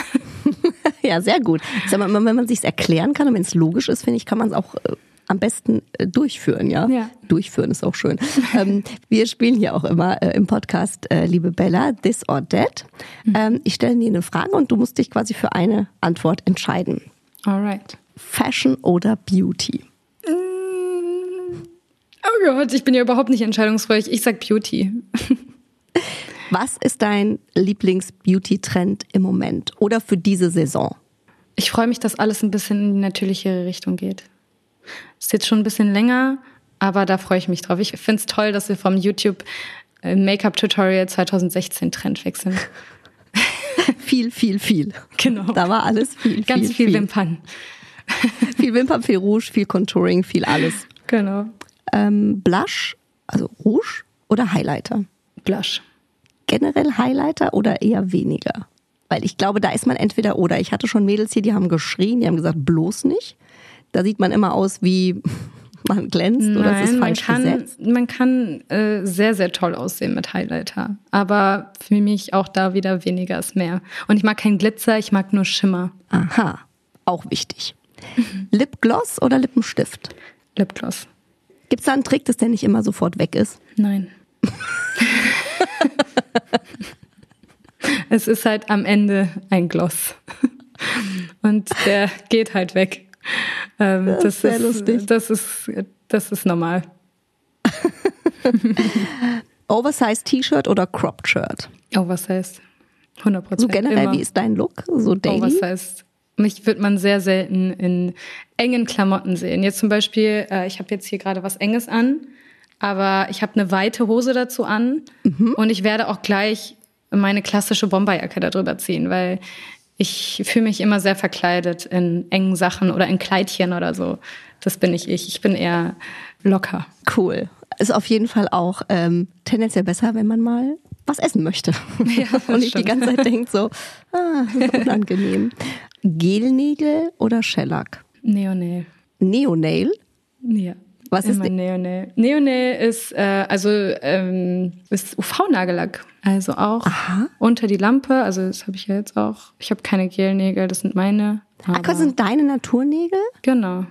ja, sehr gut. Sag mal, wenn man sich erklären kann und wenn es logisch ist, finde ich, kann man es auch äh, am besten äh, durchführen, ja? ja? Durchführen ist auch schön. ähm, wir spielen hier auch immer äh, im Podcast, äh, liebe Bella, this or that. Mhm. Ähm, ich stelle dir eine Frage und du musst dich quasi für eine Antwort entscheiden. Alright. Fashion oder Beauty? Mm. Oh Gott, ich bin ja überhaupt nicht entscheidungsfreudig. Ich sag Beauty. Was ist dein Lieblings-Beauty-Trend im Moment oder für diese Saison? Ich freue mich, dass alles ein bisschen in die natürlichere Richtung geht. Ist jetzt schon ein bisschen länger, aber da freue ich mich drauf. Ich finde es toll, dass wir vom YouTube äh, Make-up-Tutorial 2016 Trend wechseln. viel, viel, viel. Genau. Da war alles viel, Ganz viel, viel, viel Wimpern. viel Wimpern, viel Rouge, viel Contouring, viel alles. Genau. Ähm, Blush, also Rouge oder Highlighter? Blush generell Highlighter oder eher weniger? Weil ich glaube, da ist man entweder oder. Ich hatte schon Mädels hier, die haben geschrien, die haben gesagt, bloß nicht. Da sieht man immer aus wie man glänzt Nein, oder es ist falsch man kann, gesetzt. Man kann äh, sehr, sehr toll aussehen mit Highlighter. Aber für mich auch da wieder weniger ist mehr. Und ich mag keinen Glitzer, ich mag nur Schimmer. Aha, auch wichtig. Lipgloss oder Lippenstift? Lipgloss. Gibt es da einen Trick, dass der nicht immer sofort weg ist? Nein. es ist halt am Ende ein Gloss. Und der geht halt weg. Ähm, das, das, ist sehr lustig. Das ist, das ist normal. Oversized T-Shirt oder Cropped Shirt? Oversized. 100 Prozent. So generell, immer. wie ist dein Look? So daily? Oversized. Mich wird man sehr selten in engen Klamotten sehen. Jetzt zum Beispiel, äh, ich habe jetzt hier gerade was Enges an aber ich habe eine weite Hose dazu an mhm. und ich werde auch gleich meine klassische Bomberjacke darüber ziehen, weil ich fühle mich immer sehr verkleidet in engen Sachen oder in Kleidchen oder so. Das bin ich ich. Ich bin eher locker. Cool. Ist auf jeden Fall auch ähm, tendenziell besser, wenn man mal was essen möchte. Ja, und nicht die ganze Zeit denkt so, ah, unangenehm. Gelnägel oder Shellac? Neonail. Neonail? Ja. Was ist Neonail? Neonail ist äh, also ähm, ist UV-Nagellack, also auch Aha. unter die Lampe. Also das habe ich ja jetzt auch. Ich habe keine Gelnägel, das sind meine. Ach, das sind deine Naturnägel? Genau.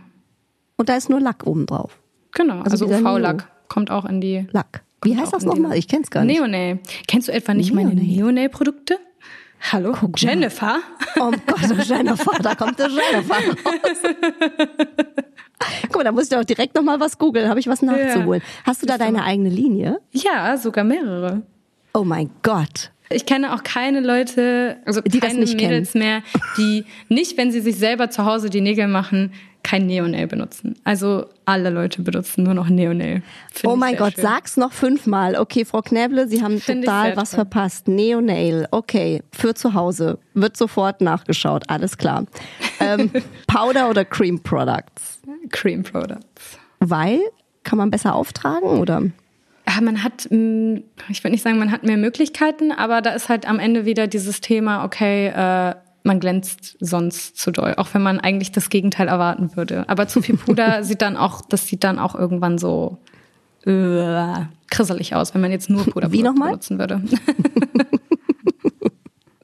Und da ist nur Lack oben drauf. Genau, also, also UV-Lack kommt auch in die. Lack. Wie heißt das nochmal? Ich kenn's gar nicht. Neonail. Kennst du etwa nicht Neonail. meine Neonail-Produkte? Hallo, Guck Jennifer. Oh Gott, Jennifer, da kommt der Jennifer raus. Guck mal, da muss ich doch direkt nochmal was googeln, habe ich was nachzuholen. Ja. Hast du da deine eigene Linie? Ja, sogar mehrere. Oh mein Gott. Ich kenne auch keine Leute, also die keine Mädels kennen. mehr, die nicht, wenn sie sich selber zu Hause die Nägel machen, kein Neonail benutzen. Also alle Leute benutzen nur noch Neonail. Find oh mein Gott, schön. sag's noch fünfmal. Okay, Frau Knäble, Sie haben Find total was toll. verpasst. Neonail, okay, für zu Hause. Wird sofort nachgeschaut, alles klar. Ähm, Powder oder Cream Products? Cream Products. Weil? Kann man besser auftragen oder? Ja, man hat, mm, ich würde nicht sagen, man hat mehr Möglichkeiten, aber da ist halt am Ende wieder dieses Thema, okay, äh, man glänzt sonst zu doll, auch wenn man eigentlich das Gegenteil erwarten würde. Aber zu viel Puder sieht dann auch, das sieht dann auch irgendwann so äh, krisselig aus, wenn man jetzt nur Puder Wie nochmal? benutzen würde.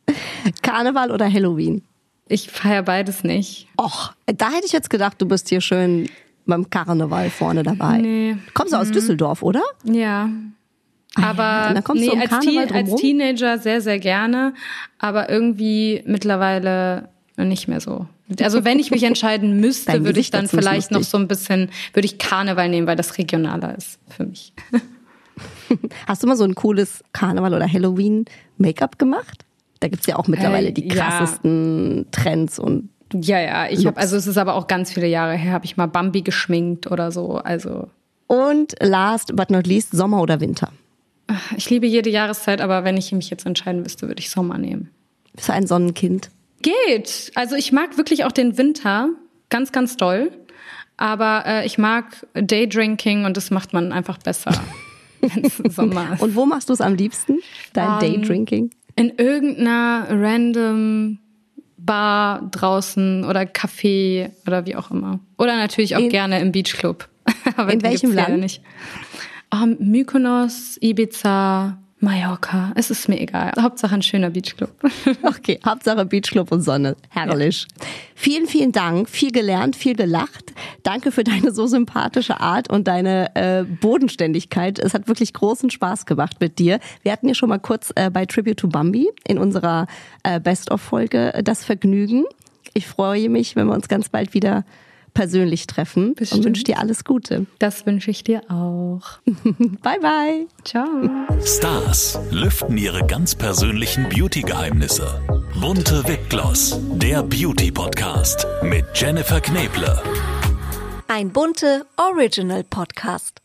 Karneval oder Halloween? Ich feiere beides nicht. Och, da hätte ich jetzt gedacht, du bist hier schön beim Karneval vorne dabei. Nee. Kommst du aus mhm. Düsseldorf, oder? Ja. Aber dann kommst nee, du um als, Teen, als? Teenager sehr, sehr gerne. Aber irgendwie mittlerweile nicht mehr so. Also wenn ich mich entscheiden müsste, Dein würde ich dann vielleicht noch so ein bisschen, würde ich Karneval nehmen, weil das regionaler ist für mich. Hast du mal so ein cooles Karneval- oder Halloween-Make-up gemacht? Da gibt's ja auch mittlerweile Äh, die ja. krassesten Trends und Ja, ja, ich habe, also es ist aber auch ganz viele Jahre her, habe ich mal Bambi geschminkt oder so. Also und last but not least Sommer oder Winter. ich liebe jede Jahreszeit, aber wenn ich mich jetzt entscheiden müsste, würde ich Sommer nehmen. Bist du ein Sonnenkind? Geht. Also ich mag wirklich auch den Winter ganz, ganz doll. Aber äh, ich mag Daydrinking und das macht man einfach besser, wenn es Sommer ist. Und wo machst du es am liebsten? Dein Ähm, Daydrinking? In irgendeiner random Bar draußen oder Café oder wie auch immer. Oder natürlich auch In- gerne im Beachclub. Aber In welchem gibt's ja Land? Nicht. Oh, Mykonos, Ibiza, Mallorca. Es ist mir egal. Hauptsache ein schöner Beachclub. Okay, Hauptsache Beachclub und Sonne. Herrlich. Vielen, vielen Dank. Viel gelernt, viel gelacht. Danke für deine so sympathische Art und deine äh, Bodenständigkeit. Es hat wirklich großen Spaß gemacht mit dir. Wir hatten ja schon mal kurz äh, bei Tribute to Bambi in unserer äh, Best-of-Folge äh, das Vergnügen. Ich freue mich, wenn wir uns ganz bald wieder persönlich treffen und Bestimmt. wünsche dir alles Gute. Das wünsche ich dir auch. Bye, bye. Ciao. Stars lüften ihre ganz persönlichen Beauty-Geheimnisse. Bunte Wipgloss, der Beauty-Podcast mit Jennifer Kneble. Ein bunte Original Podcast.